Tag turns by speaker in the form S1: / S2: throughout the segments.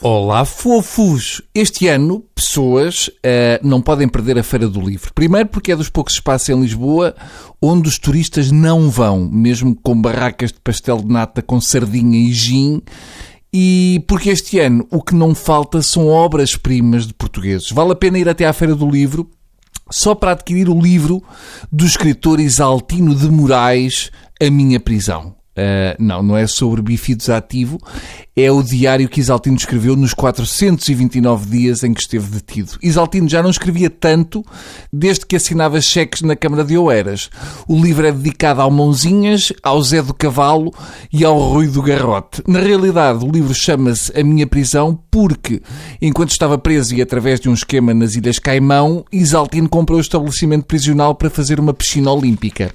S1: Olá, fofos! Este ano, pessoas uh, não podem perder a Feira do Livro. Primeiro, porque é dos poucos espaços em Lisboa onde os turistas não vão, mesmo com barracas de pastel de nata com sardinha e gin. E porque este ano o que não falta são obras-primas de portugueses. Vale a pena ir até à Feira do Livro só para adquirir o livro do escritor Isaltino de Moraes, A Minha Prisão. Uh, não, não é sobre bifidus ativo, é o diário que Isaltino escreveu nos 429 dias em que esteve detido. Isaltino já não escrevia tanto desde que assinava cheques na Câmara de Oeiras. O livro é dedicado ao Mãozinhas, ao Zé do Cavalo e ao Rui do Garrote. Na realidade, o livro chama-se A Minha Prisão porque, enquanto estava preso e através de um esquema nas Ilhas Caimão, Isaltino comprou o estabelecimento prisional para fazer uma piscina olímpica.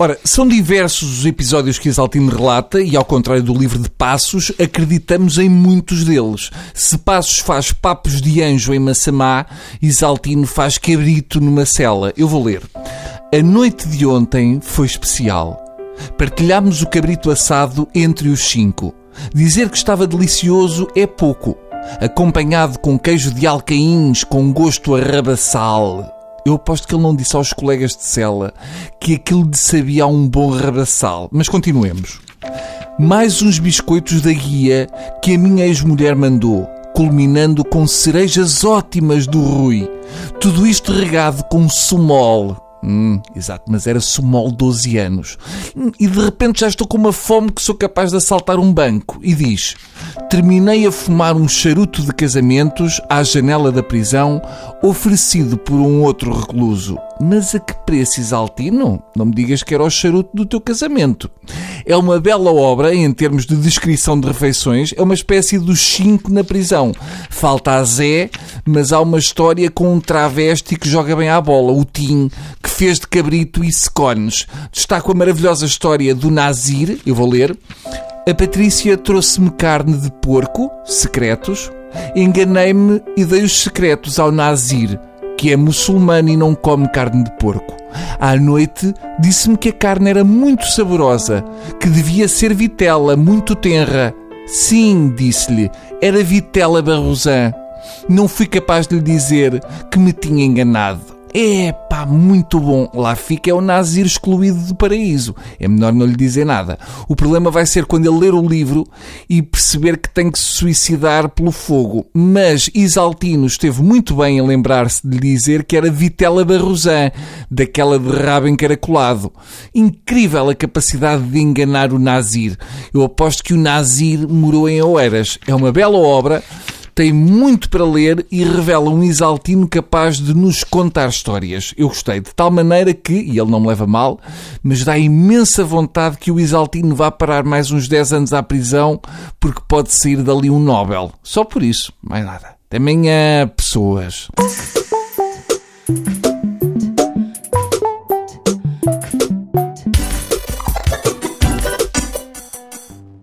S1: Ora, são diversos os episódios que Isaltino relata e, ao contrário do livro de Passos, acreditamos em muitos deles. Se Passos faz papos de anjo em Massamá, Isaltino faz cabrito numa cela. Eu vou ler. A noite de ontem foi especial. Partilhámos o cabrito assado entre os cinco. Dizer que estava delicioso é pouco. Acompanhado com queijo de alcaíns com gosto a rabaçal eu aposto que ele não disse aos colegas de cela que aquilo lhe sabia um bom rabaçal. Mas continuemos. Mais uns biscoitos da guia que a minha ex-mulher mandou, culminando com cerejas ótimas do Rui. Tudo isto regado com sumol. Hum, exato, mas era sumol 12 anos. E de repente já estou com uma fome que sou capaz de assaltar um banco. E diz: terminei a fumar um charuto de casamentos à janela da prisão, oferecido por um outro recluso. Mas a que preço, Isaltino? Não me digas que era o charuto do teu casamento. É uma bela obra em termos de descrição de refeições, é uma espécie dos cinco na prisão. Falta a Zé, mas há uma história com um travesti que joga bem à bola, o Tim, que fez de cabrito e secones. Destaco a maravilhosa história do Nazir, eu vou ler. A Patrícia trouxe-me carne de porco, secretos. Enganei-me e dei os secretos ao Nazir, que é muçulmano e não come carne de porco. À noite, disse-me que a carne era muito saborosa, que devia ser vitela, muito tenra. Sim, disse-lhe, era vitela barrosan. Não fui capaz de lhe dizer que me tinha enganado. É pá, muito bom. Lá fica é o Nazir excluído do paraíso. É melhor não lhe dizer nada. O problema vai ser quando ele ler o livro e perceber que tem que se suicidar pelo fogo. Mas Isaltino esteve muito bem a lembrar-se de lhe dizer que era Vitela Barrosan, daquela de rabo encaracolado. Incrível a capacidade de enganar o Nazir. Eu aposto que o Nazir morou em Oeiras. É uma bela obra tem muito para ler e revela um Isaltino capaz de nos contar histórias. Eu gostei, de tal maneira que, e ele não me leva mal, mas dá imensa vontade que o Isaltino vá parar mais uns 10 anos à prisão, porque pode sair dali um Nobel. Só por isso, mais nada. Até amanhã, pessoas.